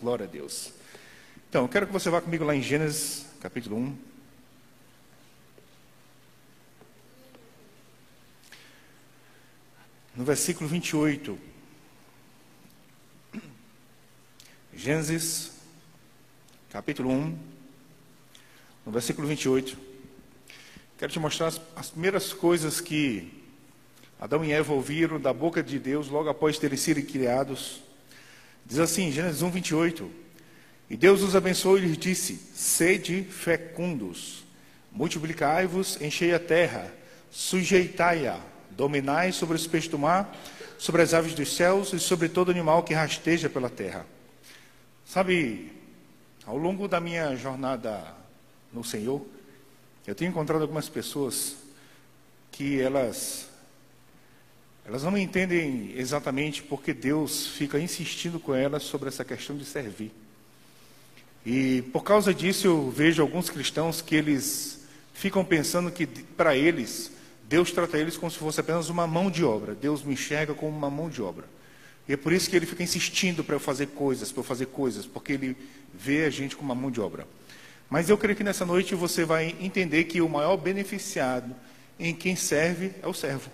Glória a Deus. Então, eu quero que você vá comigo lá em Gênesis, capítulo 1. No versículo 28. Gênesis, capítulo 1, no versículo 28. Quero te mostrar as, as primeiras coisas que Adão e Eva ouviram da boca de Deus logo após terem sido criados. Diz assim, Gênesis 1, 28. E Deus os abençoou e lhes disse: Sede fecundos, multiplicai-vos, enchei a terra, sujeitai-a, dominai sobre os peixes do mar, sobre as aves dos céus e sobre todo animal que rasteja pela terra. Sabe, ao longo da minha jornada no Senhor, eu tenho encontrado algumas pessoas que elas elas não entendem exatamente porque Deus fica insistindo com elas sobre essa questão de servir. E por causa disso eu vejo alguns cristãos que eles ficam pensando que para eles Deus trata eles como se fosse apenas uma mão de obra. Deus me enxerga como uma mão de obra. E é por isso que ele fica insistindo para eu fazer coisas, para eu fazer coisas, porque ele vê a gente como uma mão de obra. Mas eu creio que nessa noite você vai entender que o maior beneficiado em quem serve é o servo.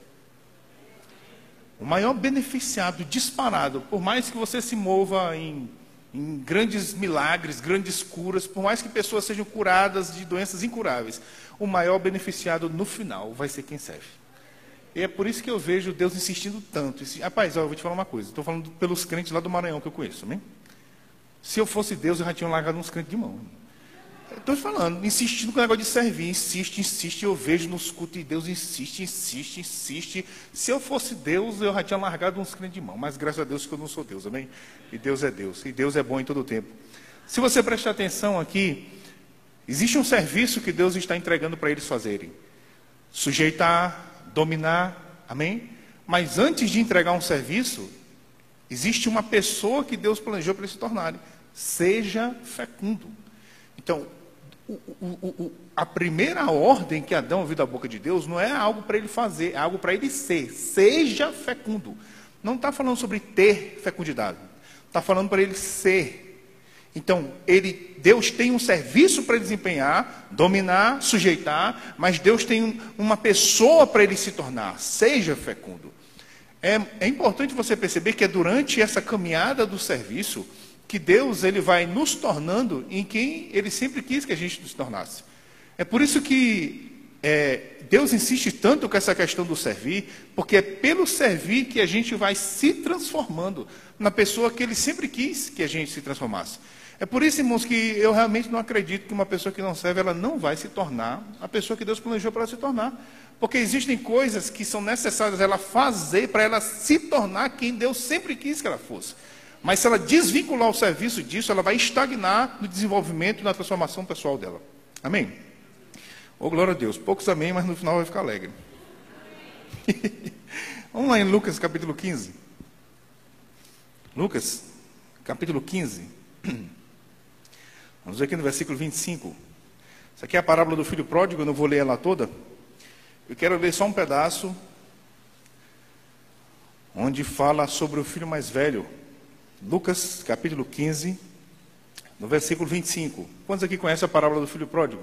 O maior beneficiado disparado, por mais que você se mova em, em grandes milagres, grandes curas, por mais que pessoas sejam curadas de doenças incuráveis, o maior beneficiado no final vai ser quem serve. E é por isso que eu vejo Deus insistindo tanto. Rapaz, ó, eu vou te falar uma coisa. Estou falando pelos crentes lá do Maranhão que eu conheço, amém? Se eu fosse Deus, eu já tinha largado uns crentes de mão. Estou falando, insistindo com o negócio de servir, insiste, insiste, eu vejo nos cultos e Deus insiste, insiste, insiste. Se eu fosse Deus, eu já tinha largado uns crentes de mão, mas graças a Deus que eu não sou Deus, amém? E Deus é Deus, e Deus é bom em todo o tempo. Se você prestar atenção aqui, existe um serviço que Deus está entregando para eles fazerem: sujeitar, dominar, amém? Mas antes de entregar um serviço, existe uma pessoa que Deus planejou para eles se tornarem. Seja fecundo. Então, a primeira ordem que Adão ouviu da boca de Deus não é algo para ele fazer, é algo para ele ser. Seja fecundo. Não está falando sobre ter fecundidade. Está falando para ele ser. Então, ele, Deus tem um serviço para desempenhar, dominar, sujeitar, mas Deus tem uma pessoa para ele se tornar. Seja fecundo. É, é importante você perceber que é durante essa caminhada do serviço que Deus ele vai nos tornando em quem Ele sempre quis que a gente se tornasse. É por isso que é, Deus insiste tanto com essa questão do servir, porque é pelo servir que a gente vai se transformando na pessoa que Ele sempre quis que a gente se transformasse. É por isso, irmãos, que eu realmente não acredito que uma pessoa que não serve, ela não vai se tornar a pessoa que Deus planejou para ela se tornar. Porque existem coisas que são necessárias ela fazer para ela se tornar quem Deus sempre quis que ela fosse. Mas se ela desvincular o serviço disso, ela vai estagnar no desenvolvimento e na transformação pessoal dela. Amém? Oh, glória a Deus. Poucos amém, mas no final vai ficar alegre. Vamos lá em Lucas capítulo 15. Lucas capítulo 15. Vamos ver aqui no versículo 25. Isso aqui é a parábola do filho pródigo, eu não vou ler ela toda. Eu quero ler só um pedaço, onde fala sobre o filho mais velho. Lucas capítulo 15, no versículo 25. Quantos aqui conhecem a parábola do filho pródigo?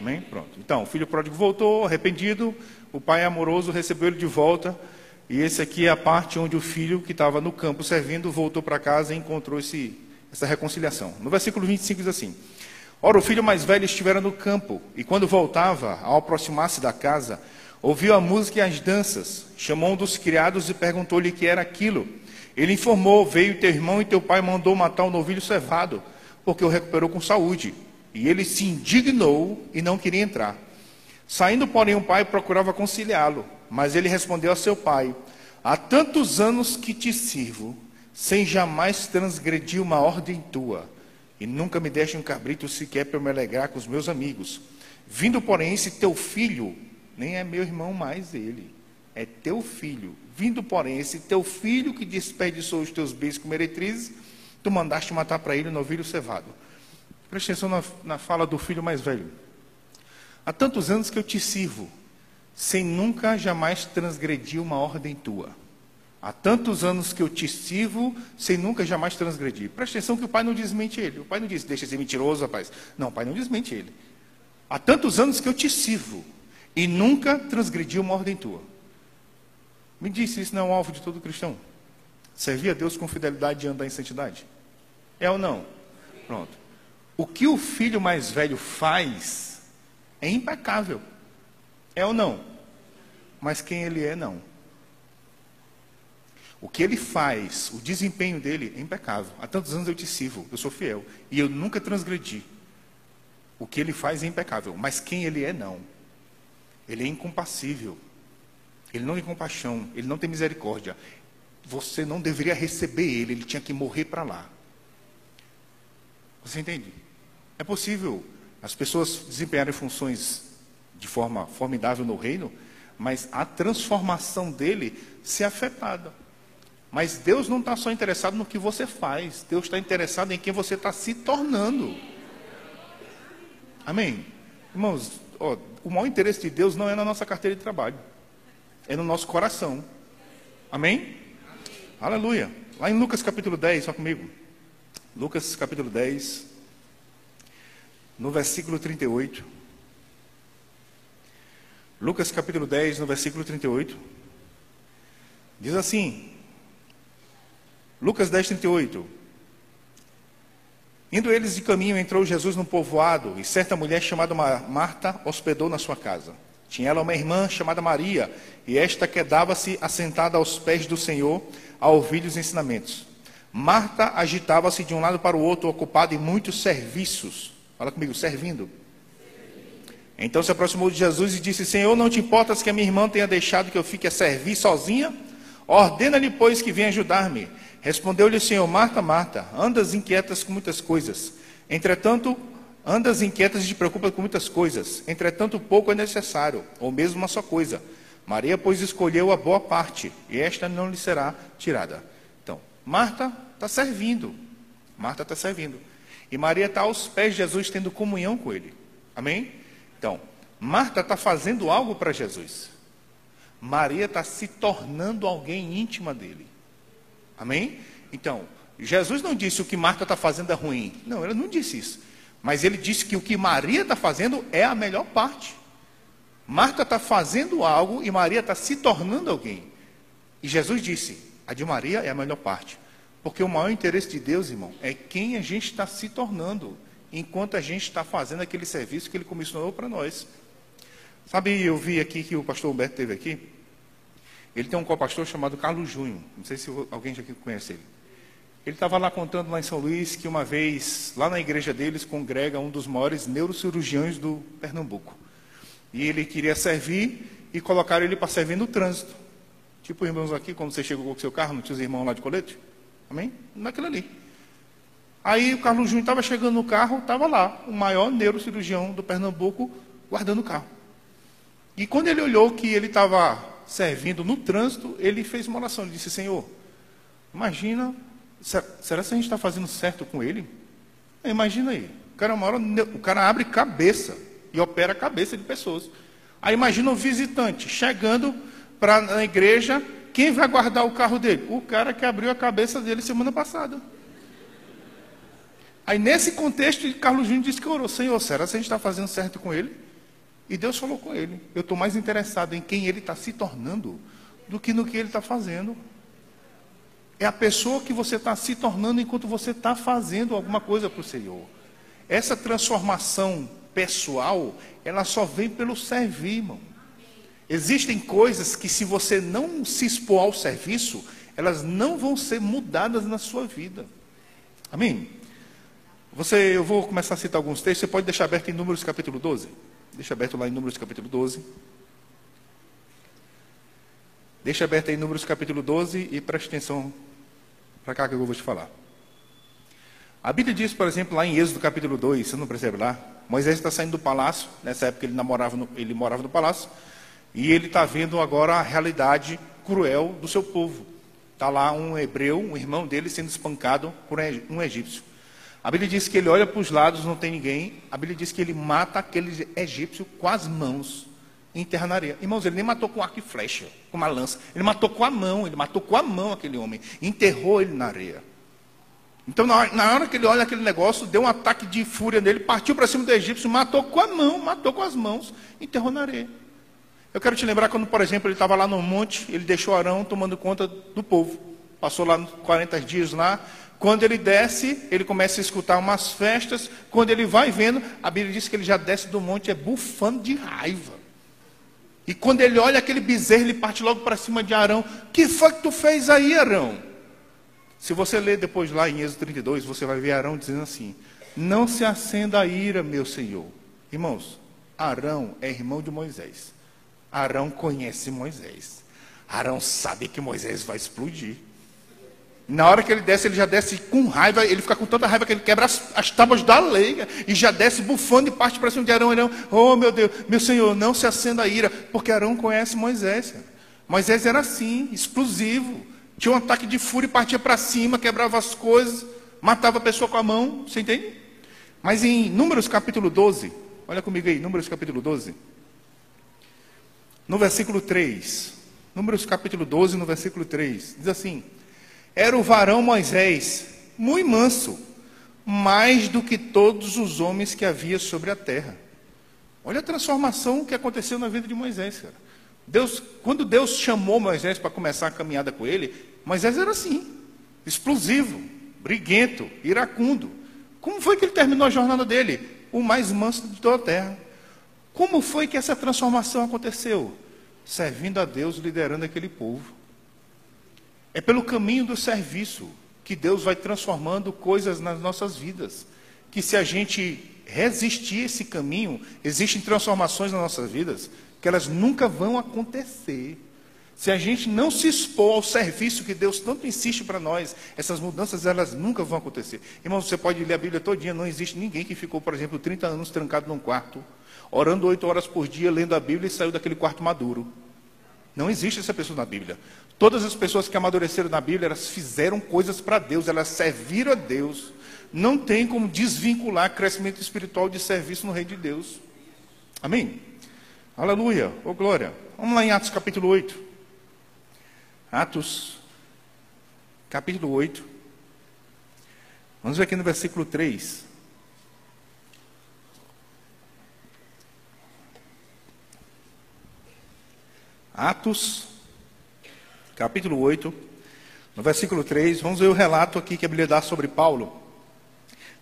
Amém? Pronto. Então, o filho pródigo voltou, arrependido, o pai amoroso recebeu ele de volta, e esse aqui é a parte onde o filho que estava no campo servindo voltou para casa e encontrou esse, essa reconciliação. No versículo 25 diz assim: Ora, o filho mais velho estivera no campo, e quando voltava, ao aproximar-se da casa, ouviu a música e as danças, chamou um dos criados e perguntou-lhe que era aquilo. Ele informou: Veio teu irmão e teu pai mandou matar o um novilho cevado, porque o recuperou com saúde. E ele se indignou e não queria entrar. Saindo, porém, o pai procurava conciliá-lo, mas ele respondeu a seu pai: Há tantos anos que te sirvo, sem jamais transgredir uma ordem tua, e nunca me deste um cabrito sequer para me alegrar com os meus amigos. Vindo, porém, esse teu filho, nem é meu irmão mais ele, é teu filho, Vindo, porém, esse teu filho que desperdiçou os teus bens com meretrizes, tu mandaste matar para ele o novilho cevado. Preste atenção na, na fala do filho mais velho. Há tantos anos que eu te sirvo, sem nunca jamais transgredir uma ordem tua. Há tantos anos que eu te sirvo sem nunca jamais transgredir. Presta atenção que o pai não desmente ele. O pai não diz, deixa de ser mentiroso, rapaz. Não, o pai não desmente ele. Há tantos anos que eu te sirvo e nunca transgredi uma ordem tua. Me disse, isso não é um alvo de todo cristão? Servir a Deus com fidelidade e andar em santidade? É ou não? Pronto. O que o filho mais velho faz é impecável. É ou não? Mas quem ele é, não. O que ele faz, o desempenho dele é impecável. Há tantos anos eu te sirvo, eu sou fiel. E eu nunca transgredi. O que ele faz é impecável. Mas quem ele é, não. Ele é incompassível. Ele não tem compaixão. Ele não tem misericórdia. Você não deveria receber ele. Ele tinha que morrer para lá. Você entende? É possível as pessoas desempenharem funções de forma formidável no reino, mas a transformação dele ser afetada. Mas Deus não está só interessado no que você faz, Deus está interessado em quem você está se tornando. Amém? Irmãos, ó, o maior interesse de Deus não é na nossa carteira de trabalho, é no nosso coração. Amém? Amém. Aleluia. Lá em Lucas capítulo 10, só comigo. Lucas capítulo 10, no versículo 38. Lucas capítulo 10, no versículo 38. Diz assim: Lucas 10, 38. Indo eles de caminho, entrou Jesus no povoado, e certa mulher chamada Marta hospedou na sua casa. Tinha ela uma irmã chamada Maria, e esta quedava-se assentada aos pés do Senhor, a ouvir os ensinamentos. Marta agitava-se de um lado para o outro, ocupada em muitos serviços. Fala comigo, servindo. Então se aproximou de Jesus e disse: Senhor, não te importas que a minha irmã tenha deixado que eu fique a servir sozinha? Ordena-lhe, pois, que venha ajudar-me. Respondeu-lhe o Senhor: Marta, Marta, andas inquietas com muitas coisas. Entretanto, andas inquietas e te preocupas com muitas coisas. Entretanto, pouco é necessário, ou mesmo uma só coisa. Maria, pois, escolheu a boa parte, e esta não lhe será tirada. Então, Marta está servindo. Marta está servindo. E Maria está aos pés de Jesus, tendo comunhão com ele. Amém? Então, Marta está fazendo algo para Jesus. Maria está se tornando alguém íntima dele. Amém? Então, Jesus não disse o que Marta está fazendo é ruim. Não, ele não disse isso. Mas ele disse que o que Maria está fazendo é a melhor parte. Marta está fazendo algo e Maria está se tornando alguém. E Jesus disse: a de Maria é a melhor parte. Porque o maior interesse de Deus, irmão, é quem a gente está se tornando, enquanto a gente está fazendo aquele serviço que ele comissionou para nós. Sabe, eu vi aqui que o pastor Humberto teve aqui. Ele tem um co-pastor chamado Carlos Júnior. Não sei se alguém já conhece ele. Ele estava lá contando lá em São Luís que uma vez, lá na igreja deles, congrega um dos maiores neurocirurgiões do Pernambuco. E ele queria servir e colocaram ele para servir no trânsito. Tipo irmãos aqui, quando você chegou com o seu carro, não tinha os irmãos lá de colete? Amém? Naquilo ali. Aí o Carlos Júnior estava chegando no carro, estava lá, o maior neurocirurgião do Pernambuco, guardando o carro. E quando ele olhou que ele estava servindo no trânsito, ele fez uma oração. Ele disse: Senhor, imagina, será que a gente está fazendo certo com ele? Imagina aí, o cara, hora, o cara abre cabeça e opera a cabeça de pessoas. Aí imagina um visitante chegando para a igreja, quem vai guardar o carro dele? O cara que abriu a cabeça dele semana passada. Aí nesse contexto, Carlos Júnior disse que orou, Senhor, será que a gente está fazendo certo com ele? E Deus falou com ele: Eu estou mais interessado em quem ele está se tornando do que no que ele está fazendo. É a pessoa que você está se tornando enquanto você está fazendo alguma coisa para o Senhor. Essa transformação pessoal, ela só vem pelo servir, irmão. Existem coisas que, se você não se expor ao serviço, elas não vão ser mudadas na sua vida. Amém? Você, eu vou começar a citar alguns textos, você pode deixar aberto em Números capítulo 12. Deixa aberto lá em Números capítulo 12. Deixa aberto aí Números capítulo 12 e preste atenção para cá que eu vou te falar. A Bíblia diz, por exemplo, lá em Êxodo capítulo 2, você não percebe lá? Moisés está saindo do palácio, nessa época ele, namorava no, ele morava no palácio, e ele está vendo agora a realidade cruel do seu povo. Está lá um hebreu, um irmão dele, sendo espancado por um egípcio. A Bíblia diz que ele olha para os lados, não tem ninguém. A Bíblia diz que ele mata aquele egípcio com as mãos, e enterra na areia. Irmãos, ele nem matou com arco e flecha, com uma lança. Ele matou com a mão, ele matou com a mão aquele homem. Enterrou ele na areia. Então, na hora, na hora que ele olha aquele negócio, deu um ataque de fúria nele, partiu para cima do egípcio, matou com a mão, matou com as mãos, enterrou na areia. Eu quero te lembrar quando, por exemplo, ele estava lá no monte, ele deixou Arão tomando conta do povo. Passou lá 40 dias lá. Quando ele desce, ele começa a escutar umas festas. Quando ele vai vendo, a Bíblia diz que ele já desce do monte, é bufando de raiva. E quando ele olha aquele bezerro, ele parte logo para cima de Arão. Que foi que tu fez aí, Arão? Se você ler depois lá em Êxodo 32, você vai ver Arão dizendo assim: Não se acenda a ira, meu senhor. Irmãos, Arão é irmão de Moisés. Arão conhece Moisés. Arão sabe que Moisés vai explodir. Na hora que ele desce, ele já desce com raiva, ele fica com tanta raiva que ele quebra as, as tábuas da lei e já desce bufando e parte para cima de Arão. Arão, oh meu Deus, meu Senhor, não se acenda a ira, porque Arão conhece Moisés. Moisés era assim, explosivo. Tinha um ataque de fúria e partia para cima, quebrava as coisas, matava a pessoa com a mão, você entende? Mas em Números capítulo 12, olha comigo aí, Números capítulo 12, no versículo 3, Números capítulo 12, no versículo 3, diz assim: Era o varão Moisés, muito manso, mais do que todos os homens que havia sobre a terra. Olha a transformação que aconteceu na vida de Moisés, cara. Deus, quando Deus chamou Moisés para começar a caminhada com ele, Moisés era assim, explosivo, briguento, iracundo. Como foi que ele terminou a jornada dele? O mais manso de toda a terra. Como foi que essa transformação aconteceu? Servindo a Deus, liderando aquele povo. É pelo caminho do serviço que Deus vai transformando coisas nas nossas vidas. Que se a gente resistir esse caminho, existem transformações nas nossas vidas que elas nunca vão acontecer. Se a gente não se expor ao serviço que Deus tanto insiste para nós, essas mudanças elas nunca vão acontecer. Irmão, você pode ler a Bíblia todinha, não existe ninguém que ficou, por exemplo, 30 anos trancado num quarto, orando oito horas por dia, lendo a Bíblia e saiu daquele quarto maduro. Não existe essa pessoa na Bíblia. Todas as pessoas que amadureceram na Bíblia, elas fizeram coisas para Deus, elas serviram a Deus. Não tem como desvincular crescimento espiritual de serviço no reino de Deus. Amém? Aleluia, ô oh, glória. Vamos lá em Atos capítulo 8. Atos, capítulo 8. Vamos ver aqui no versículo 3. Atos, capítulo 8, no versículo 3, vamos ver o relato aqui que a Bíblia dá sobre Paulo,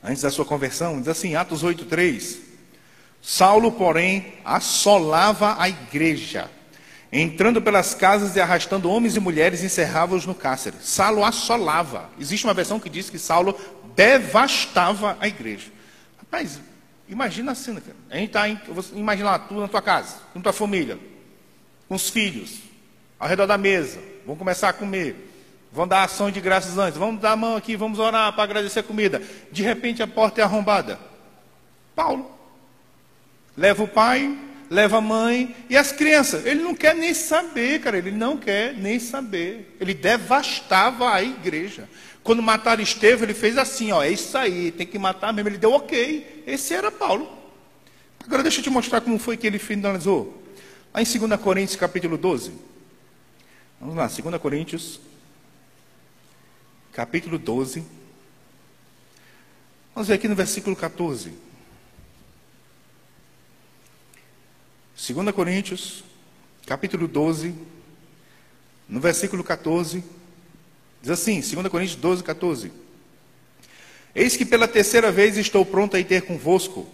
antes da sua conversão. Diz assim, Atos 8, 3. Saulo, porém, assolava a igreja, entrando pelas casas e arrastando homens e mulheres, encerrava-os no cárcere. Saulo assolava. Existe uma versão que diz que Saulo devastava a igreja. Rapaz, imagina a cena, cara. A gente está, imagina lá, tu na tua casa, com tua família, com os filhos, ao redor da mesa, vão começar a comer. Vão dar ação de graças antes. Vamos dar a mão aqui, vamos orar para agradecer a comida. De repente a porta é arrombada. Paulo Leva o pai, leva a mãe e as crianças. Ele não quer nem saber, cara. Ele não quer nem saber. Ele devastava a igreja. Quando mataram Estevão, ele fez assim: ó, é isso aí, tem que matar mesmo. Ele deu ok. Esse era Paulo. Agora deixa eu te mostrar como foi que ele finalizou. Lá em 2 Coríntios capítulo 12. Vamos lá, 2 Coríntios, capítulo 12. Vamos ver aqui no versículo 14. 2 Coríntios, capítulo 12, no versículo 14, diz assim, 2 Coríntios 12, 14. Eis que pela terceira vez estou pronto a ir ter convosco,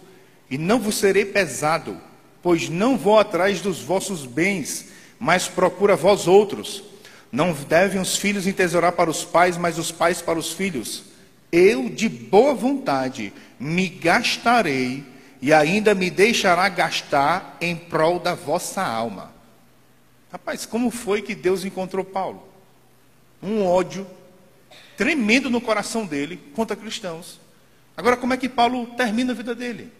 e não vos serei pesado, pois não vou atrás dos vossos bens, mas procura vós outros. Não devem os filhos entesourar para os pais, mas os pais para os filhos. Eu, de boa vontade, me gastarei e ainda me deixará gastar em prol da vossa alma. Rapaz, como foi que Deus encontrou Paulo? Um ódio tremendo no coração dele contra cristãos. Agora, como é que Paulo termina a vida dele?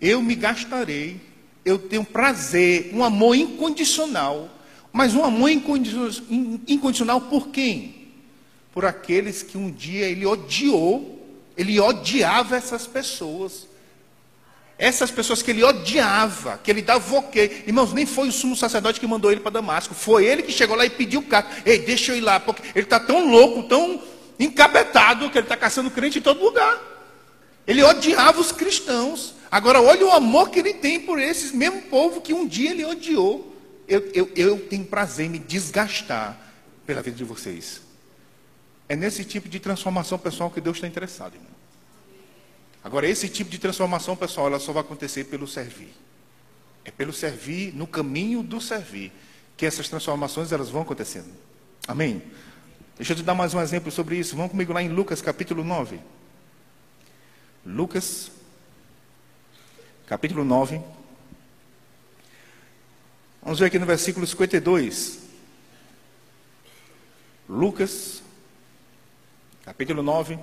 Eu me gastarei, eu tenho prazer, um amor incondicional, mas um amor incondicional por quem? Por aqueles que um dia ele odiou, ele odiava essas pessoas. Essas pessoas que ele odiava, que ele dava ok. Irmãos, nem foi o sumo sacerdote que mandou ele para Damasco. Foi ele que chegou lá e pediu o cara. Ei, deixa eu ir lá, porque ele está tão louco, tão encabetado, que ele está caçando crente em todo lugar. Ele odiava os cristãos. Agora, olha o amor que ele tem por esses mesmo povo que um dia ele odiou. Eu, eu, eu tenho prazer em me desgastar pela vida de vocês. É nesse tipo de transformação pessoal que Deus está interessado, irmão. Agora, esse tipo de transformação, pessoal, ela só vai acontecer pelo servir. É pelo servir, no caminho do servir, que essas transformações elas vão acontecendo. Amém? Deixa eu te dar mais um exemplo sobre isso. Vamos comigo lá em Lucas capítulo 9. Lucas, capítulo 9. Vamos ver aqui no versículo 52. Lucas, capítulo 9.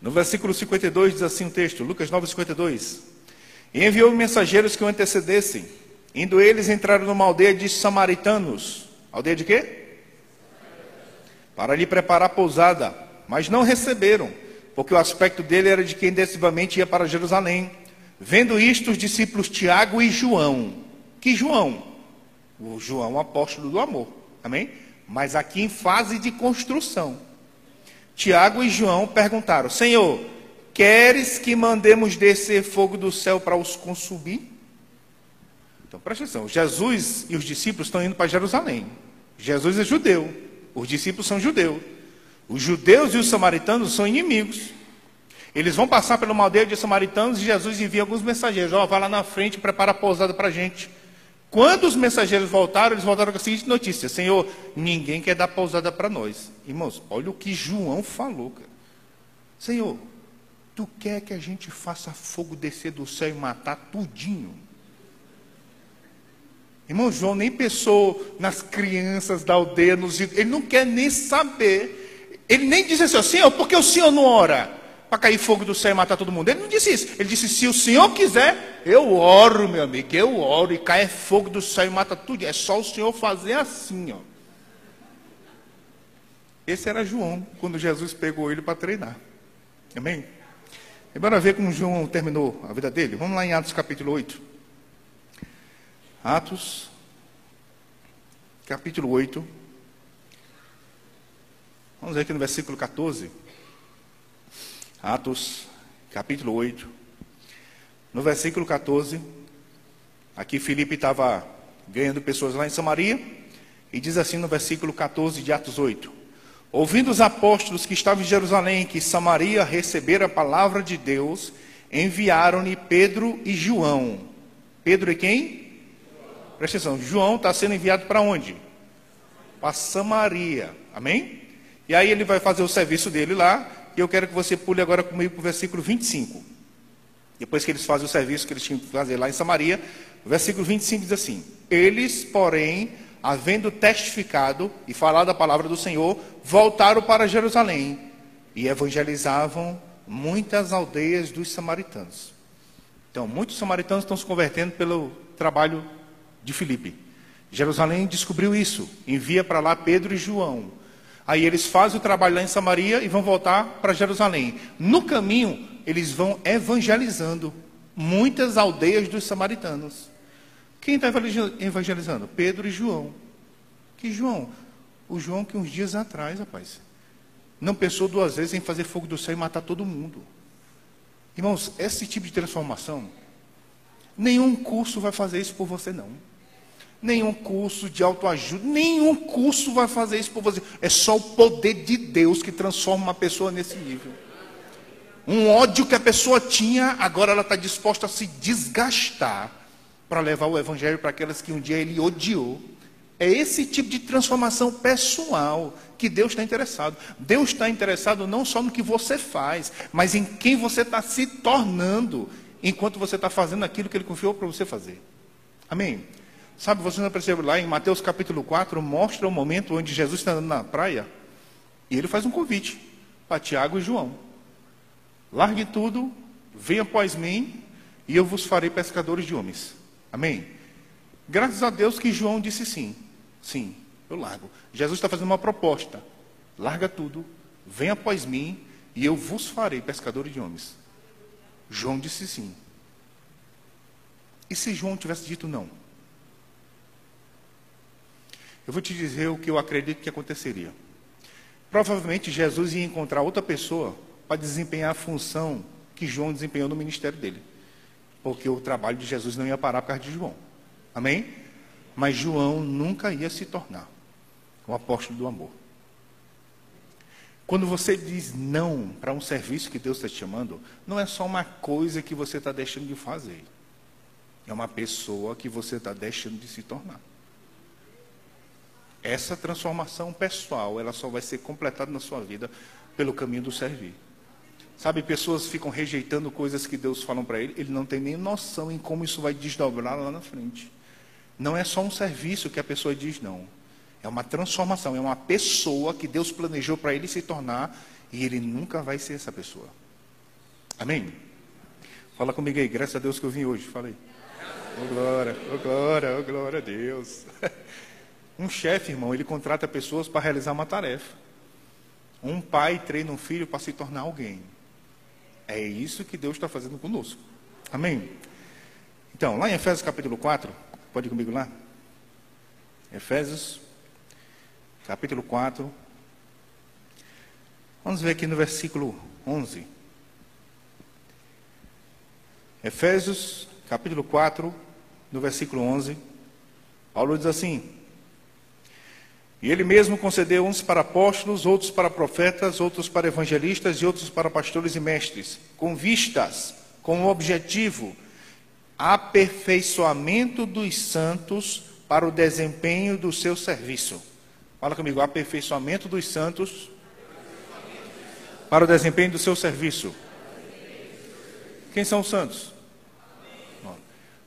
No versículo 52 diz assim o texto, Lucas 9, 52. E enviou mensageiros que o antecedessem. Indo eles, entraram numa aldeia de samaritanos. Aldeia de quê? Para lhe preparar pousada. Mas não receberam, porque o aspecto dele era de quem decisivamente ia para Jerusalém. Vendo isto, os discípulos Tiago e João. Que João? O João, apóstolo do amor. Amém? Mas aqui em fase de construção. Tiago e João perguntaram: Senhor, queres que mandemos descer fogo do céu para os consumir? Então presta atenção: Jesus e os discípulos estão indo para Jerusalém. Jesus é judeu, os discípulos são judeus. Os judeus e os samaritanos são inimigos. Eles vão passar pela aldeia de samaritanos e Jesus envia alguns mensageiros: Ó, vai lá na frente, prepara a pousada para a gente. Quando os mensageiros voltaram, eles voltaram com a seguinte notícia: Senhor, ninguém quer dar pousada para nós. Irmãos, olha o que João falou. Cara. Senhor, tu quer que a gente faça fogo descer do céu e matar tudinho? Irmão João nem pensou nas crianças da aldeia, nos ele não quer nem saber. Ele nem disse assim, Senhor, por que o Senhor não ora? Para cair fogo do céu e matar todo mundo. Ele não disse isso. Ele disse: se o Senhor quiser, eu oro, meu amigo, eu oro e cai fogo do céu e mata tudo. É só o Senhor fazer assim, ó. Esse era João, quando Jesus pegou ele para treinar. Amém? E bora ver como João terminou a vida dele. Vamos lá em Atos capítulo 8. Atos, capítulo 8. Vamos ver aqui no versículo 14. Atos, capítulo 8, no versículo 14. Aqui Filipe estava ganhando pessoas lá em Samaria, e diz assim no versículo 14 de Atos 8: Ouvindo os apóstolos que estavam em Jerusalém, que Samaria recebera a palavra de Deus, enviaram-lhe Pedro e João. Pedro e quem? Presta atenção, João está sendo enviado para onde? Para Samaria. Amém? E aí ele vai fazer o serviço dele lá, e eu quero que você pule agora comigo para o versículo 25. Depois que eles fazem o serviço que eles tinham que fazer lá em Samaria, o versículo 25 diz assim: Eles, porém, havendo testificado e falado a palavra do Senhor, voltaram para Jerusalém e evangelizavam muitas aldeias dos samaritanos. Então, muitos samaritanos estão se convertendo pelo trabalho de Filipe. Jerusalém descobriu isso, envia para lá Pedro e João. Aí eles fazem o trabalho lá em Samaria e vão voltar para Jerusalém. No caminho, eles vão evangelizando muitas aldeias dos samaritanos. Quem está evangelizando? Pedro e João. Que João? O João que uns dias atrás, rapaz, não pensou duas vezes em fazer fogo do céu e matar todo mundo. Irmãos, esse tipo de transformação, nenhum curso vai fazer isso por você, não nenhum curso de autoajuda, nenhum curso vai fazer isso por você. É só o poder de Deus que transforma uma pessoa nesse nível. Um ódio que a pessoa tinha, agora ela está disposta a se desgastar para levar o evangelho para aquelas que um dia ele odiou. É esse tipo de transformação pessoal que Deus está interessado. Deus está interessado não só no que você faz, mas em quem você está se tornando enquanto você está fazendo aquilo que Ele confiou para você fazer. Amém? Sabe, você não percebe lá em Mateus capítulo 4, mostra o momento onde Jesus está andando na praia e ele faz um convite para Tiago e João. Largue tudo, venha após mim e eu vos farei pescadores de homens. Amém? Graças a Deus que João disse sim. Sim, eu largo. Jesus está fazendo uma proposta. Larga tudo, venha após mim e eu vos farei pescadores de homens. João disse sim. E se João tivesse dito não? Eu vou te dizer o que eu acredito que aconteceria. Provavelmente Jesus ia encontrar outra pessoa para desempenhar a função que João desempenhou no ministério dele. Porque o trabalho de Jesus não ia parar por causa de João. Amém? Mas João nunca ia se tornar o apóstolo do amor. Quando você diz não para um serviço que Deus está te chamando, não é só uma coisa que você está deixando de fazer. É uma pessoa que você está deixando de se tornar. Essa transformação pessoal, ela só vai ser completada na sua vida pelo caminho do servir. Sabe, pessoas ficam rejeitando coisas que Deus fala para ele, ele não tem nem noção em como isso vai desdobrar lá na frente. Não é só um serviço que a pessoa diz não. É uma transformação, é uma pessoa que Deus planejou para ele se tornar e ele nunca vai ser essa pessoa. Amém? Fala comigo aí, graças a Deus que eu vim hoje. Fala aí. Oh glória, oh glória, oh glória a Deus. Um chefe, irmão, ele contrata pessoas para realizar uma tarefa. Um pai treina um filho para se tornar alguém. É isso que Deus está fazendo conosco. Amém? Então, lá em Efésios capítulo 4, pode ir comigo lá? Efésios capítulo 4. Vamos ver aqui no versículo 11. Efésios capítulo 4, no versículo 11. Paulo diz assim: e ele mesmo concedeu uns para apóstolos, outros para profetas, outros para evangelistas e outros para pastores e mestres, com vistas, com o objetivo, aperfeiçoamento dos santos para o desempenho do seu serviço. Fala comigo, aperfeiçoamento dos santos para o desempenho do seu serviço. Quem são os santos?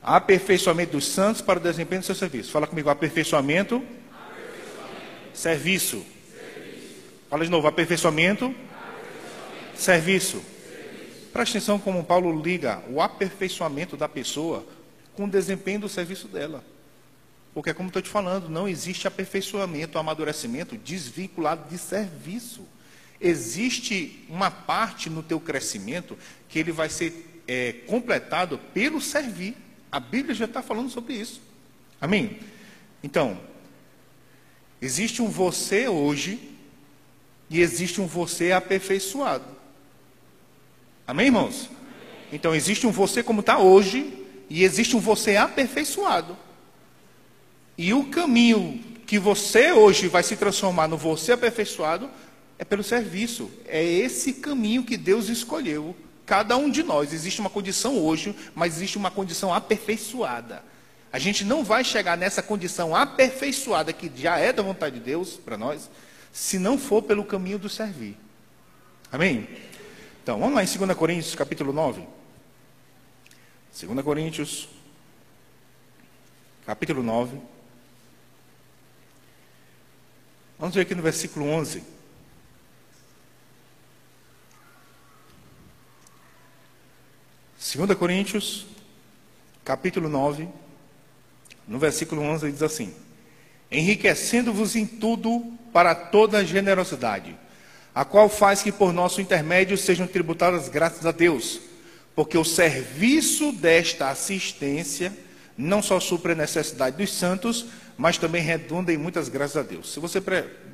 Aperfeiçoamento dos santos para o desempenho do seu serviço. Fala comigo, aperfeiçoamento Serviço. Serviço. Fala de novo, aperfeiçoamento. aperfeiçoamento. Serviço. Serviço. Preste atenção como Paulo liga o aperfeiçoamento da pessoa com o desempenho do serviço dela. Porque, como estou te falando, não existe aperfeiçoamento, amadurecimento desvinculado de serviço. Existe uma parte no teu crescimento que ele vai ser é, completado pelo servir. A Bíblia já está falando sobre isso. Amém? Então, Existe um você hoje e existe um você aperfeiçoado. Amém, irmãos? Então, existe um você como está hoje e existe um você aperfeiçoado. E o caminho que você hoje vai se transformar no você aperfeiçoado é pelo serviço. É esse caminho que Deus escolheu. Cada um de nós. Existe uma condição hoje, mas existe uma condição aperfeiçoada. A gente não vai chegar nessa condição aperfeiçoada que já é da vontade de Deus para nós, se não for pelo caminho do servir. Amém? Então, vamos lá em 2 Coríntios, capítulo 9. 2 Coríntios, capítulo 9. Vamos ver aqui no versículo 11. Segunda Coríntios, capítulo 9, no versículo 11 diz assim: Enriquecendo-vos em tudo para toda generosidade, a qual faz que por nosso intermédio sejam tributadas graças a Deus, porque o serviço desta assistência não só supre a necessidade dos santos, mas também redunda em muitas graças a Deus. Se você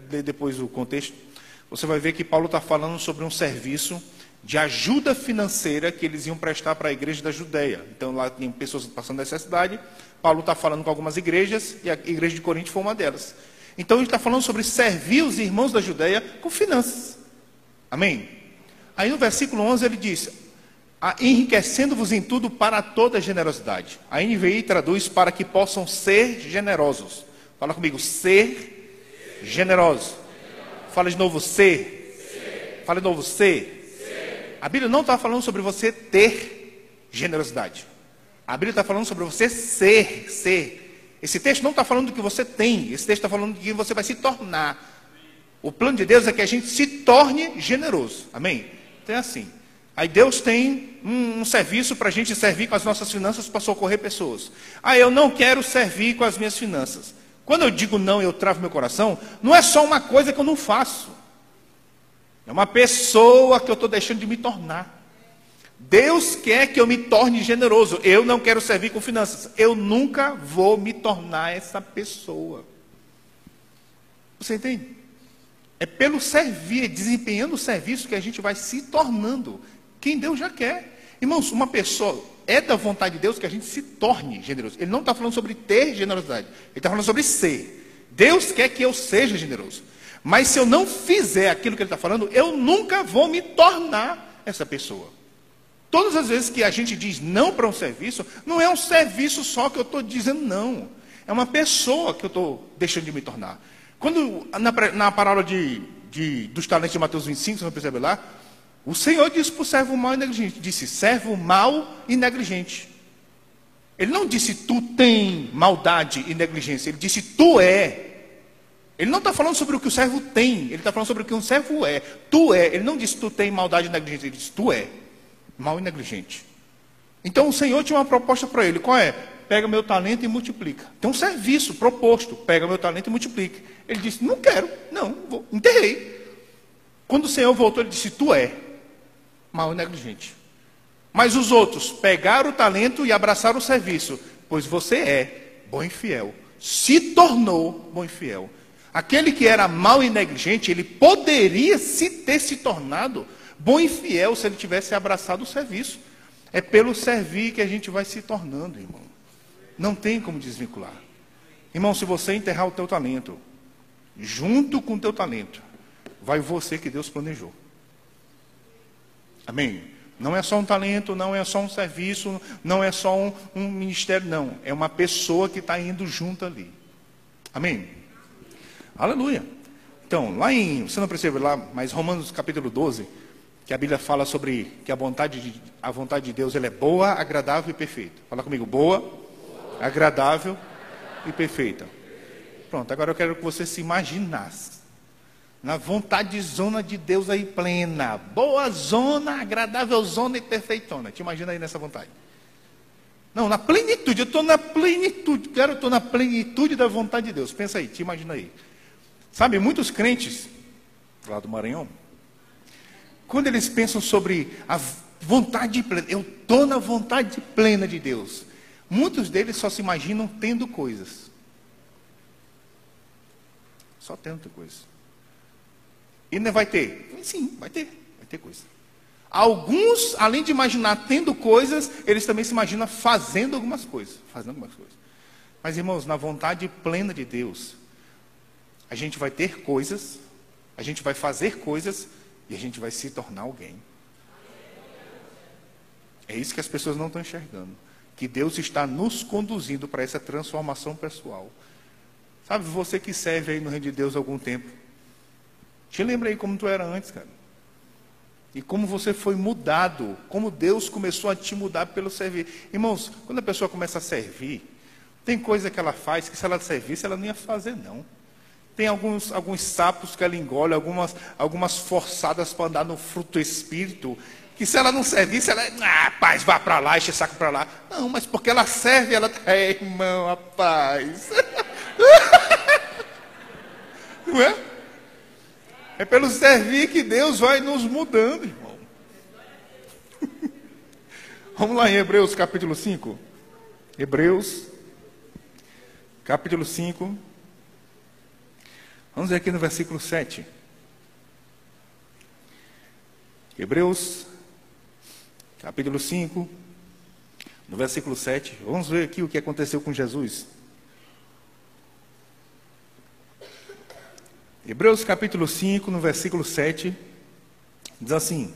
ler depois o contexto, você vai ver que Paulo está falando sobre um serviço de ajuda financeira que eles iam prestar para a igreja da Judéia. Então lá tinham pessoas passando necessidade. Paulo está falando com algumas igrejas e a igreja de Corinto foi uma delas. Então ele está falando sobre servir os irmãos da Judéia com finanças. Amém? Aí no versículo 11 ele diz: enriquecendo-vos em tudo para toda generosidade. A NVI traduz para que possam ser generosos. Fala comigo, ser generosos. Fala de novo, ser. Fala de novo, ser. A Bíblia não está falando sobre você ter generosidade. A Bíblia está falando sobre você ser, ser. Esse texto não está falando do que você tem, esse texto está falando do que você vai se tornar. O plano de Deus é que a gente se torne generoso. Amém? Então é assim. Aí Deus tem um, um serviço para a gente servir com as nossas finanças para socorrer pessoas. Ah, eu não quero servir com as minhas finanças. Quando eu digo não, eu travo meu coração, não é só uma coisa que eu não faço. É uma pessoa que eu estou deixando de me tornar. Deus quer que eu me torne generoso. Eu não quero servir com finanças. Eu nunca vou me tornar essa pessoa. Você entende? É pelo servir, desempenhando o serviço que a gente vai se tornando quem Deus já quer. Irmãos, uma pessoa é da vontade de Deus que a gente se torne generoso. Ele não está falando sobre ter generosidade, ele está falando sobre ser. Deus quer que eu seja generoso. Mas se eu não fizer aquilo que ele está falando, eu nunca vou me tornar essa pessoa. Todas as vezes que a gente diz não para um serviço, não é um serviço só que eu estou dizendo não. É uma pessoa que eu estou deixando de me tornar. Quando, na, na parábola de, de, dos talentos de Mateus 25, você percebe lá, o Senhor disse para o servo mau e negligente, disse servo mau e negligente. Ele não disse tu tem maldade e negligência, ele disse tu é. Ele não está falando sobre o que o servo tem, ele está falando sobre o que um servo é. Tu é. Ele não disse tu tem maldade e negligência, ele disse tu é. Mal e negligente. Então o Senhor tinha uma proposta para ele. Qual é? Pega meu talento e multiplica. Tem um serviço proposto. Pega meu talento e multiplica. Ele disse, não quero, não, vou, enterrei. Quando o Senhor voltou, ele disse, tu é mal e negligente. Mas os outros pegaram o talento e abraçaram o serviço, pois você é bom e fiel. Se tornou bom e fiel. Aquele que era mal e negligente, ele poderia se ter se tornado bom e fiel se ele tivesse abraçado o serviço. É pelo servir que a gente vai se tornando, irmão. Não tem como desvincular. Irmão, se você enterrar o teu talento, junto com o teu talento, vai você que Deus planejou. Amém? Não é só um talento, não é só um serviço, não é só um, um ministério, não. É uma pessoa que está indo junto ali. Amém? Aleluia. Então, lá em, você não percebe lá, mas Romanos capítulo 12, que a Bíblia fala sobre que a vontade de, a vontade de Deus ela é boa, agradável e perfeita. Fala comigo, boa, agradável e perfeita. Pronto, agora eu quero que você se imaginasse na vontade zona de Deus aí plena, boa zona, agradável zona e perfeitona. Te imagina aí nessa vontade. Não, na plenitude, eu estou na plenitude, quero estou na plenitude da vontade de Deus. Pensa aí, te imagina aí. Sabe, muitos crentes lá do Maranhão, quando eles pensam sobre a vontade plena, eu estou na vontade plena de Deus. Muitos deles só se imaginam tendo coisas. Só tendo coisas. E não vai ter? Sim, vai ter. Vai ter coisa. Alguns, além de imaginar tendo coisas, eles também se imaginam fazendo algumas coisas. Fazendo algumas coisas. Mas, irmãos, na vontade plena de Deus, a gente vai ter coisas, a gente vai fazer coisas, e a gente vai se tornar alguém. É isso que as pessoas não estão enxergando. Que Deus está nos conduzindo para essa transformação pessoal. Sabe, você que serve aí no Reino de Deus há algum tempo. Te lembra aí como tu era antes, cara. E como você foi mudado, como Deus começou a te mudar pelo servir. Irmãos, quando a pessoa começa a servir, tem coisa que ela faz que se ela servisse, ela não ia fazer, não. Tem alguns, alguns sapos que ela engole, algumas, algumas forçadas para andar no fruto do Espírito, que se ela não servisse, ela, ah, paz, vá para lá, enche saco para lá. Não, mas porque ela serve, ela, é, irmão, rapaz. não é? É pelo servir que Deus vai nos mudando, irmão. Vamos lá em Hebreus capítulo 5. Hebreus, capítulo 5. Vamos ver aqui no versículo 7. Hebreus, capítulo 5, no versículo 7. Vamos ver aqui o que aconteceu com Jesus. Hebreus capítulo 5, no versículo 7, diz assim: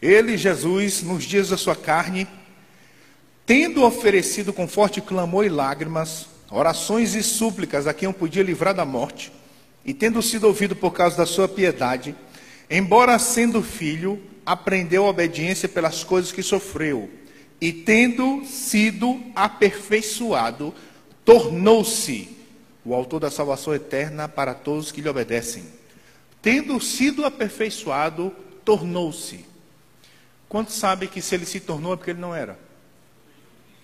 Ele, Jesus, nos dias da sua carne, tendo oferecido com forte clamor e lágrimas, orações e súplicas a quem o podia livrar da morte, e tendo sido ouvido por causa da sua piedade, embora sendo filho, aprendeu a obediência pelas coisas que sofreu, e tendo sido aperfeiçoado, tornou-se o autor da salvação eterna para todos que lhe obedecem. Tendo sido aperfeiçoado, tornou-se. Quantos sabem que se ele se tornou é porque ele não era?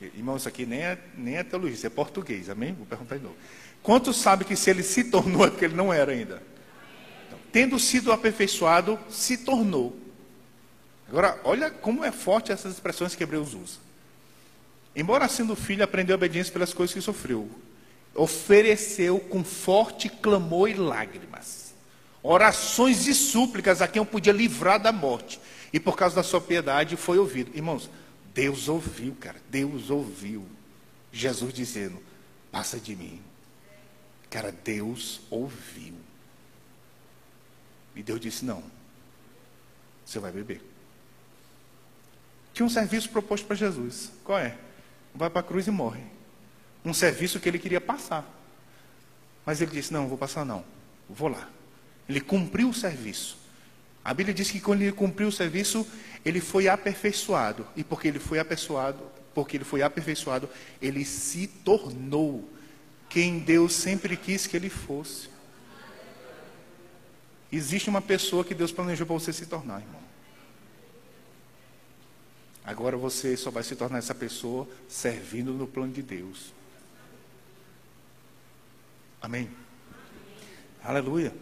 Irmão, isso aqui nem é, nem é teologia, isso é português, amém? Vou perguntar de novo. Quantos sabem que se ele se tornou é porque ele não era ainda? Então, tendo sido aperfeiçoado, se tornou. Agora, olha como é forte essas expressões que Hebreus usa. Embora sendo filho, aprendeu obediência pelas coisas que sofreu. Ofereceu com forte clamor e lágrimas. Orações e súplicas a quem eu podia livrar da morte. E por causa da sua piedade foi ouvido. Irmãos, Deus ouviu, cara. Deus ouviu. Jesus dizendo: passa de mim. Cara, Deus ouviu. E Deus disse: não, você vai beber. Tinha um serviço proposto para Jesus. Qual é? Vai para a cruz e morre. Um serviço que ele queria passar. Mas ele disse: Não, vou passar não. Vou lá. Ele cumpriu o serviço. A Bíblia diz que quando ele cumpriu o serviço, ele foi aperfeiçoado. E porque ele foi aperfeiçoado, porque ele foi aperfeiçoado, ele se tornou quem Deus sempre quis que ele fosse. Existe uma pessoa que Deus planejou para você se tornar, irmão. Agora você só vai se tornar essa pessoa servindo no plano de Deus. Amém? Aleluia.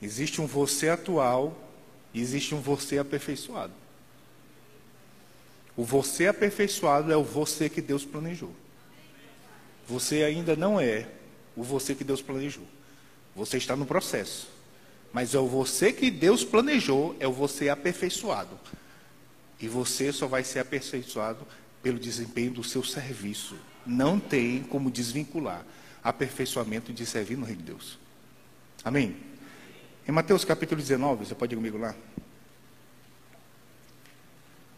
Existe um você atual e existe um você aperfeiçoado. O você aperfeiçoado é o você que Deus planejou. Você ainda não é o você que Deus planejou. Você está no processo. Mas é o você que Deus planejou, é o você aperfeiçoado. E você só vai ser aperfeiçoado pelo desempenho do seu serviço. Não tem como desvincular aperfeiçoamento de servir no reino de Deus. Amém? Em Mateus capítulo 19, você pode ir comigo lá?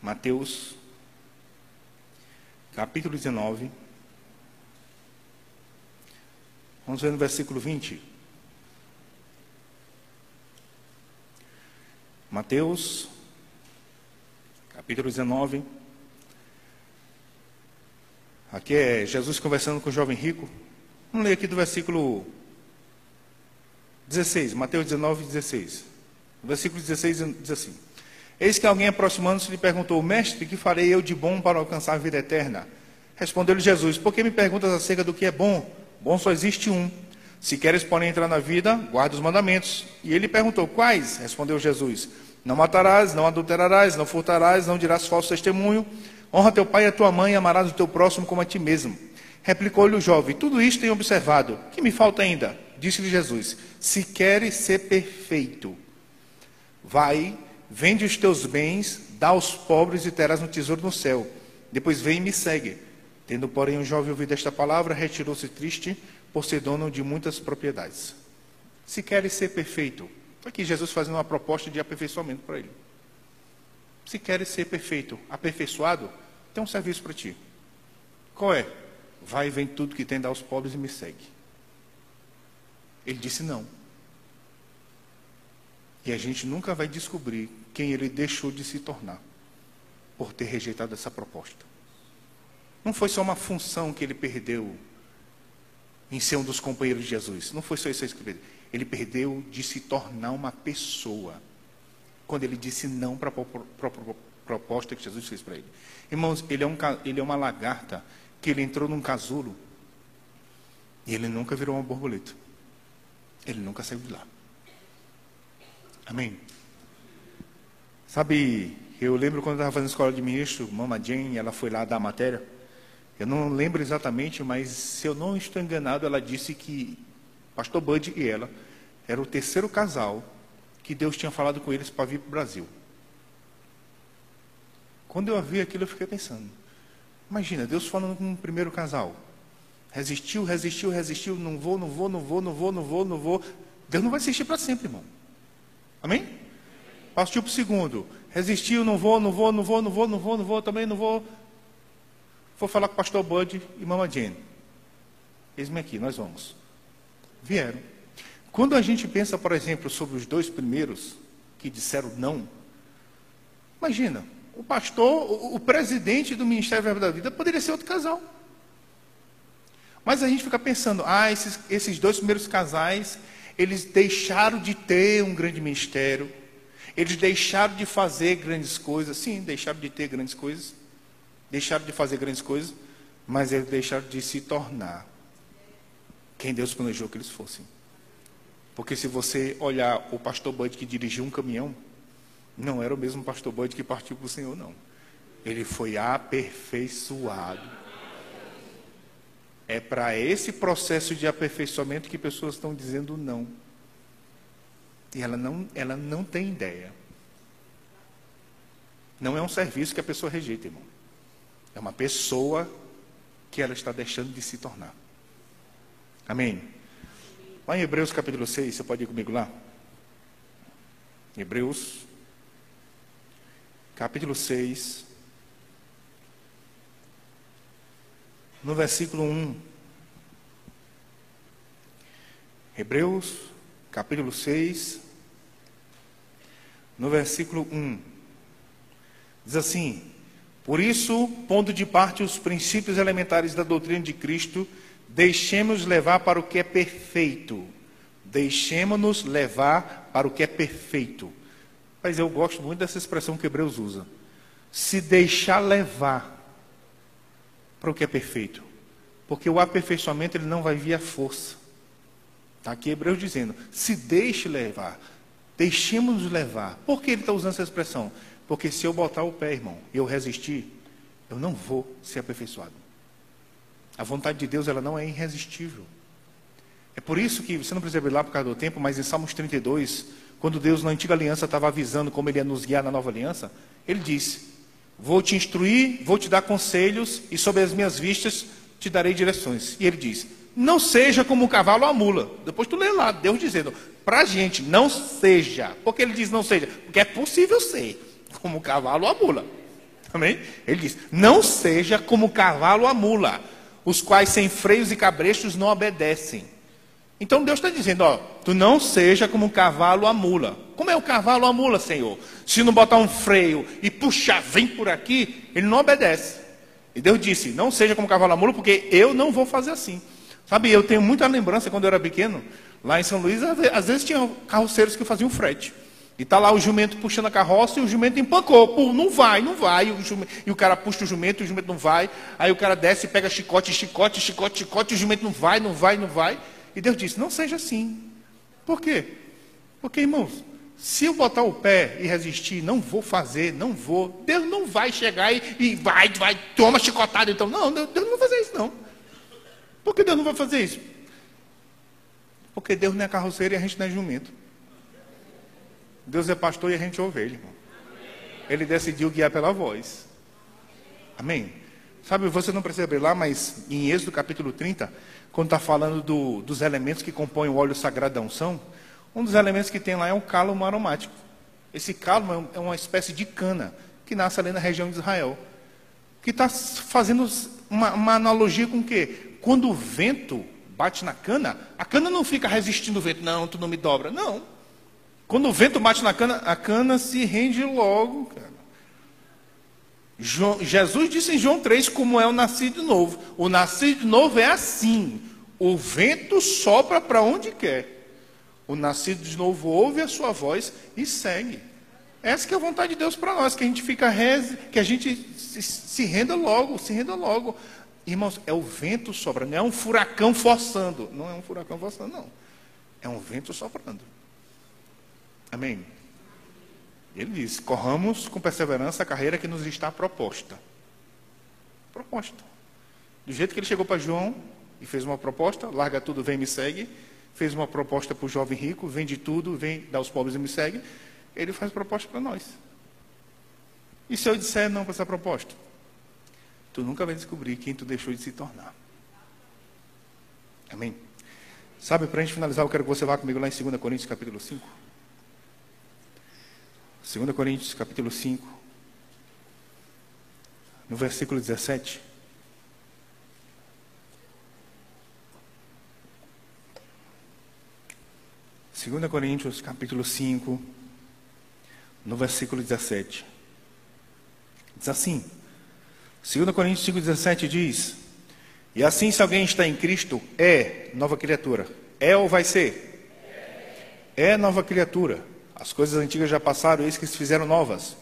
Mateus capítulo 19. Vamos ver no versículo 20. Mateus, capítulo 19. Aqui é Jesus conversando com o jovem rico. Vamos ler aqui do versículo 16, Mateus 19, 16. O versículo 16 diz assim: Eis que alguém aproximando-se lhe perguntou: Mestre, que farei eu de bom para alcançar a vida eterna? Respondeu-lhe Jesus: Por que me perguntas acerca do que é bom? Bom só existe um. Se queres, porém, entrar na vida, guarda os mandamentos. E ele perguntou: Quais? Respondeu Jesus: Não matarás, não adulterarás, não furtarás, não dirás falso testemunho. Honra teu pai e a tua mãe, e amarás o teu próximo como a ti mesmo. Replicou-lhe o jovem: Tudo isto tenho observado. Que me falta ainda? Disse-lhe Jesus: Se queres ser perfeito, vai, vende os teus bens, dá aos pobres e terás um tesouro no céu. Depois vem e me segue. Tendo, porém, o jovem ouvido esta palavra, retirou-se triste por ser dono de muitas propriedades. Se queres ser perfeito, aqui Jesus fazendo uma proposta de aperfeiçoamento para ele. Se queres ser perfeito, aperfeiçoado, tem um serviço para ti. Qual é? Vai e vem tudo que tem, dá aos pobres e me segue. Ele disse não. E a gente nunca vai descobrir quem ele deixou de se tornar por ter rejeitado essa proposta. Não foi só uma função que ele perdeu em ser um dos companheiros de Jesus. Não foi só isso que ele. Ele perdeu de se tornar uma pessoa. Quando ele disse não para a proposta que Jesus fez para ele. Irmãos, ele é, um, ele é uma lagarta que ele entrou num casulo e ele nunca virou uma borboleta. Ele nunca saiu de lá. Amém? Sabe, eu lembro quando eu estava fazendo escola de ministro, Mama Jane, ela foi lá dar a matéria. Eu não lembro exatamente, mas se eu não estou enganado, ela disse que pastor Bud e ela era o terceiro casal que Deus tinha falado com eles para vir para o Brasil. Quando eu vi aquilo, eu fiquei pensando. Imagina, Deus falando com o primeiro casal. Resistiu, resistiu, resistiu, não vou, não vou, não vou, não vou, não vou, não vou. Deus não vai assistir para sempre, irmão. Amém? Partiu para o segundo. Resistiu, não vou, não vou, não vou, não vou, não vou, não vou, também não vou. Vou falar com o pastor Bud e Mama Jane. Eis-me aqui, nós vamos. Vieram. Quando a gente pensa, por exemplo, sobre os dois primeiros que disseram não, imagina, o pastor, o, o presidente do Ministério Verbo da Vida poderia ser outro casal. Mas a gente fica pensando, ah, esses, esses dois primeiros casais, eles deixaram de ter um grande ministério, eles deixaram de fazer grandes coisas, sim, deixaram de ter grandes coisas, deixaram de fazer grandes coisas, mas eles deixaram de se tornar quem Deus planejou que eles fossem. Porque se você olhar o pastor Bud que dirigiu um caminhão, não era o mesmo pastor Bud que partiu para o Senhor, não. Ele foi aperfeiçoado. É para esse processo de aperfeiçoamento que pessoas estão dizendo não. E ela não, ela não tem ideia. Não é um serviço que a pessoa rejeita, irmão. É uma pessoa que ela está deixando de se tornar. Amém? Lá em Hebreus capítulo 6, você pode ir comigo lá? Hebreus, capítulo 6, no versículo 1. Hebreus, capítulo 6, no versículo 1. Diz assim: Por isso, pondo de parte os princípios elementares da doutrina de Cristo, deixemos levar para o que é perfeito. Deixemos-nos levar para o que é perfeito. Mas eu gosto muito dessa expressão que Hebreus usa. Se deixar levar para o que é perfeito. Porque o aperfeiçoamento ele não vai vir à força. Está aqui Hebreus dizendo: se deixe levar. Deixemos-nos levar. Por que ele está usando essa expressão? Porque se eu botar o pé, irmão, e eu resistir, eu não vou ser aperfeiçoado. A vontade de Deus ela não é irresistível. É por isso que, você não precisa abrir lá por causa do tempo, mas em Salmos 32, quando Deus na antiga aliança estava avisando como ele ia nos guiar na nova aliança, ele disse: Vou te instruir, vou te dar conselhos, e sobre as minhas vistas te darei direções. E ele diz: Não seja como o cavalo ou a mula. Depois tu lê lá, Deus dizendo: Para a gente, não seja. Por que ele diz não seja? Porque é possível ser como o cavalo ou a mula. Amém? Ele diz: Não seja como o cavalo ou a mula, os quais sem freios e cabrechos não obedecem. Então Deus está dizendo: Ó, tu não seja como um cavalo ou a mula. Como é o cavalo ou a mula, Senhor? Se não botar um freio e puxar, vem por aqui, ele não obedece. E Deus disse: Não seja como cavalo ou a mula, porque eu não vou fazer assim. Sabe, eu tenho muita lembrança quando eu era pequeno, lá em São Luís, às vezes tinha carroceiros que faziam frete. E está lá o jumento puxando a carroça e o jumento empancou. Não vai, não vai. E o, jumento, e o cara puxa o jumento e o jumento não vai. Aí o cara desce e pega chicote, chicote, chicote, chicote, e o jumento não vai, não vai, não vai. E Deus disse: não seja assim. Por quê? Porque, irmãos, se eu botar o pé e resistir, não vou fazer, não vou. Deus não vai chegar e, e vai, vai, toma chicotada. Então, não, Deus não vai fazer isso, não. Por que Deus não vai fazer isso? Porque Deus não é carroceiro e a gente não é jumento. Deus é pastor e a gente é ovelha, irmão. Ele decidiu guiar pela voz. Amém? Sabe, você não percebe lá, mas em Êxodo capítulo 30, quando está falando do, dos elementos que compõem o óleo sagrado da unção, um dos elementos que tem lá é um cálamo aromático. Esse cálamo é uma espécie de cana que nasce ali na região de Israel. Que está fazendo uma, uma analogia com o quê? Quando o vento bate na cana, a cana não fica resistindo o vento, não, tu não me dobra. Não. Quando o vento bate na cana, a cana se rende logo, cara. João, Jesus disse em João 3 como é o nascido novo. O nascido novo é assim: o vento sopra para onde quer. O nascido de novo ouve a sua voz e segue. Essa que é a vontade de Deus para nós, que a gente fica reze, que a gente se, se, renda logo, se renda logo. Irmãos, é o vento soprando, não é um furacão forçando. Não é um furacão forçando, não. É um vento soprando. Amém? Ele diz: corramos com perseverança a carreira que nos está proposta. Proposta. Do jeito que ele chegou para João e fez uma proposta, larga tudo, vem me segue. Fez uma proposta para o jovem rico, vende tudo, vem dar aos pobres e me segue. Ele faz proposta para nós. E se eu disser não para essa proposta? Tu nunca vai descobrir quem tu deixou de se tornar. Amém? Sabe, para a gente finalizar, eu quero que você vá comigo lá em 2 Coríntios capítulo 5. 2 Coríntios capítulo 5, no versículo 17. Segunda Coríntios capítulo 5, no versículo 17. Diz assim: 2 Coríntios 5, 17 diz: E assim, se alguém está em Cristo, é nova criatura. É ou vai ser? É nova criatura. As coisas antigas já passaram, eis que se fizeram novas.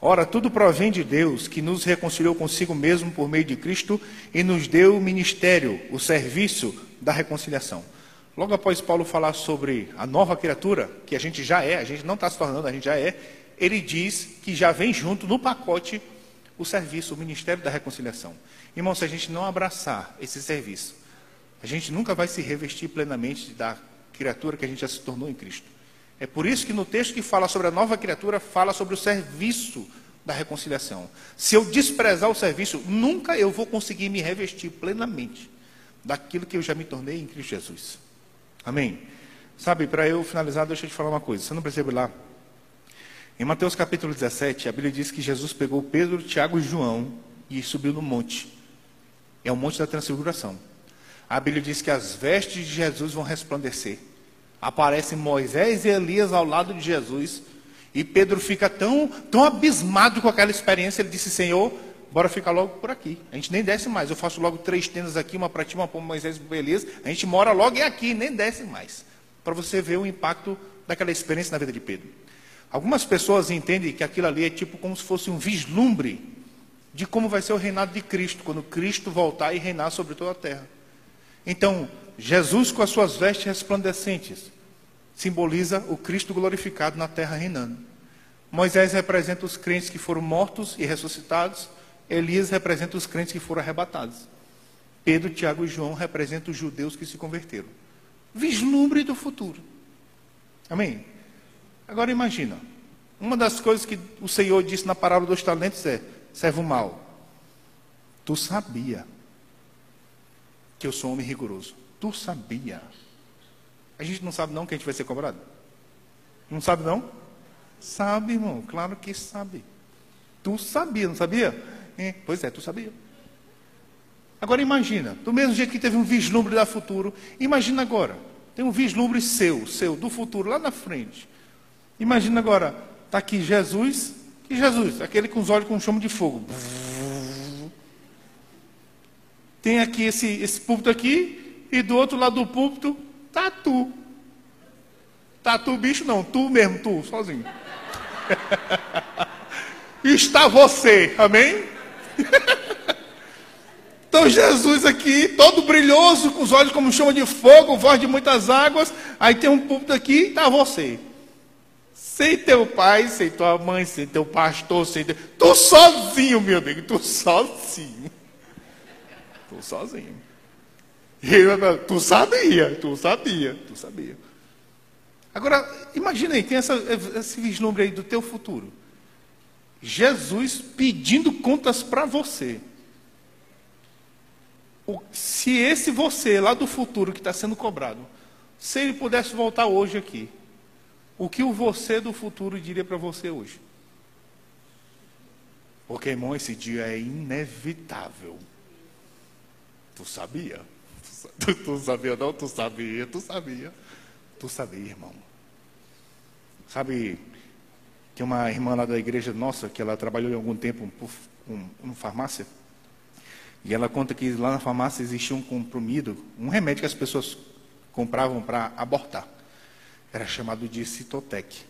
Ora, tudo provém de Deus, que nos reconciliou consigo mesmo por meio de Cristo e nos deu o ministério, o serviço da reconciliação. Logo após Paulo falar sobre a nova criatura, que a gente já é, a gente não está se tornando, a gente já é, ele diz que já vem junto no pacote o serviço, o ministério da reconciliação. Irmão, se a gente não abraçar esse serviço, a gente nunca vai se revestir plenamente da criatura que a gente já se tornou em Cristo. É por isso que no texto que fala sobre a nova criatura, fala sobre o serviço da reconciliação. Se eu desprezar o serviço, nunca eu vou conseguir me revestir plenamente daquilo que eu já me tornei em Cristo Jesus. Amém? Sabe, para eu finalizar, deixa eu te falar uma coisa. Você não percebe lá? Em Mateus capítulo 17, a Bíblia diz que Jesus pegou Pedro, Tiago e João e subiu no monte. É o monte da transfiguração. A Bíblia diz que as vestes de Jesus vão resplandecer. Aparecem Moisés e Elias ao lado de Jesus. E Pedro fica tão, tão abismado com aquela experiência. Ele disse: Senhor, bora ficar logo por aqui. A gente nem desce mais. Eu faço logo três tendas aqui, uma para ti, uma para Moisés e Elias. A gente mora logo aqui, nem desce mais. Para você ver o impacto daquela experiência na vida de Pedro. Algumas pessoas entendem que aquilo ali é tipo como se fosse um vislumbre de como vai ser o reinado de Cristo, quando Cristo voltar e reinar sobre toda a terra. Então, Jesus com as suas vestes resplandecentes simboliza o Cristo glorificado na terra reinando. Moisés representa os crentes que foram mortos e ressuscitados, Elias representa os crentes que foram arrebatados. Pedro, Tiago e João representam os judeus que se converteram. Vislumbre do futuro. Amém? Agora imagina, uma das coisas que o Senhor disse na parábola dos talentos é: servo mal, tu sabia que eu sou homem rigoroso. Tu sabia. A gente não sabe não que a gente vai ser cobrado? Não sabe não? Sabe, irmão, claro que sabe. Tu sabia, não sabia? É, pois é, tu sabia. Agora imagina, do mesmo jeito que teve um vislumbre da futuro, imagina agora, tem um vislumbre seu, seu, do futuro, lá na frente. Imagina agora, está aqui Jesus, que Jesus, aquele com os olhos com chama de fogo. Tem aqui esse, esse púlpito aqui, e do outro lado do púlpito está tu. Tá tu, bicho, não, tu mesmo, tu, sozinho. Está você, amém? Então Jesus aqui, todo brilhoso, com os olhos como chama de fogo, voz de muitas águas. Aí tem um púlpito aqui, está você. Sem teu pai, sem tua mãe, sem teu pastor, sem teu... Tu sozinho, meu amigo, tu sozinho. Tu sozinho. Eu, tu sabia, tu sabia, tu sabia. Agora, imagina aí, tem essa, esse vislumbre aí do teu futuro. Jesus pedindo contas para você. O, se esse você lá do futuro que está sendo cobrado, se ele pudesse voltar hoje aqui, o que o você do futuro diria para você hoje? Porque, irmão, esse dia é inevitável. Tu sabia? Tu, tu sabia não? Tu sabia, tu sabia. Tu sabia, irmão. Sabe, tem uma irmã lá da igreja nossa, que ela trabalhou algum tempo com uma farmácia. E ela conta que lá na farmácia existia um comprimido, um remédio que as pessoas compravam para abortar era chamado de Citotec.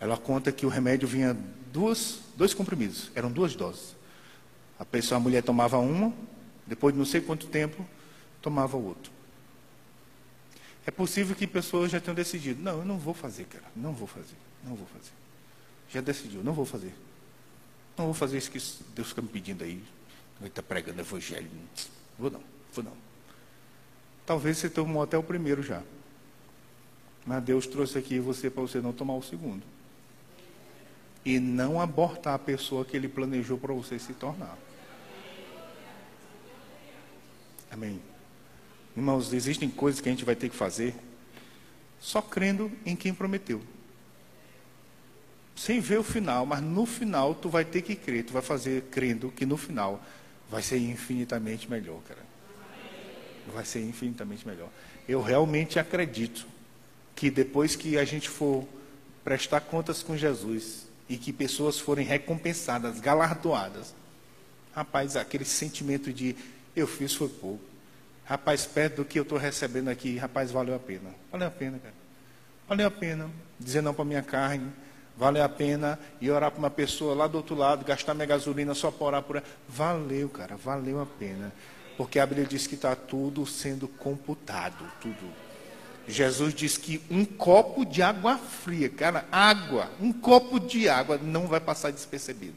Ela conta que o remédio vinha duas, dois comprimidos, eram duas doses. A pessoa, a mulher tomava uma, depois de não sei quanto tempo, tomava outro. É possível que pessoas já tenham decidido, não, eu não vou fazer, cara, não vou fazer, não vou fazer. Já decidiu, não vou fazer. Não vou fazer isso que Deus está me pedindo aí. Ele está pregando evangelho. Vou não, vou não. Talvez você tomou até o primeiro já. Mas Deus trouxe aqui você para você não tomar o segundo. E não abortar a pessoa que Ele planejou para você se tornar. Amém. Irmãos, existem coisas que a gente vai ter que fazer só crendo em quem prometeu. Sem ver o final, mas no final tu vai ter que crer, tu vai fazer crendo que no final vai ser infinitamente melhor, cara. Vai ser infinitamente melhor. Eu realmente acredito que depois que a gente for prestar contas com Jesus e que pessoas forem recompensadas, galardoadas, rapaz, aquele sentimento de eu fiz foi pouco. Rapaz, perto do que eu estou recebendo aqui, rapaz, valeu a pena. Valeu a pena, cara. Valeu a pena dizer não para minha carne. Valeu a pena ir orar para uma pessoa lá do outro lado, gastar minha gasolina só para orar por ela. Valeu, cara, valeu a pena. Porque a Bíblia diz que está tudo sendo computado, tudo. Jesus diz que um copo de água fria, cara, água, um copo de água não vai passar despercebido.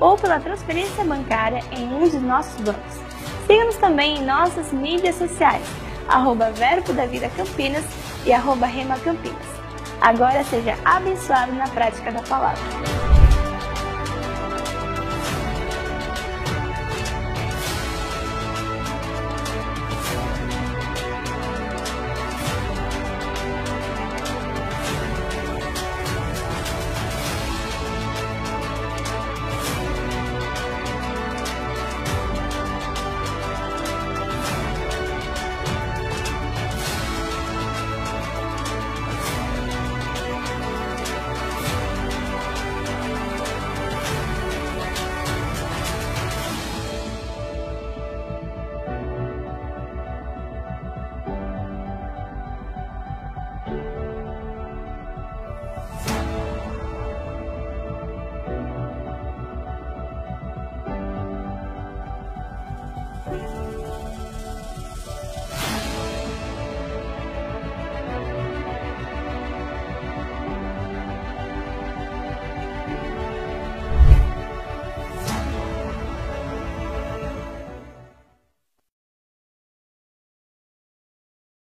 ou pela transferência bancária em um de nossos bancos. Siga-nos também em nossas mídias sociais, arroba Verbo da Vida Campinas e arroba Rema Campinas. Agora seja abençoado na prática da palavra.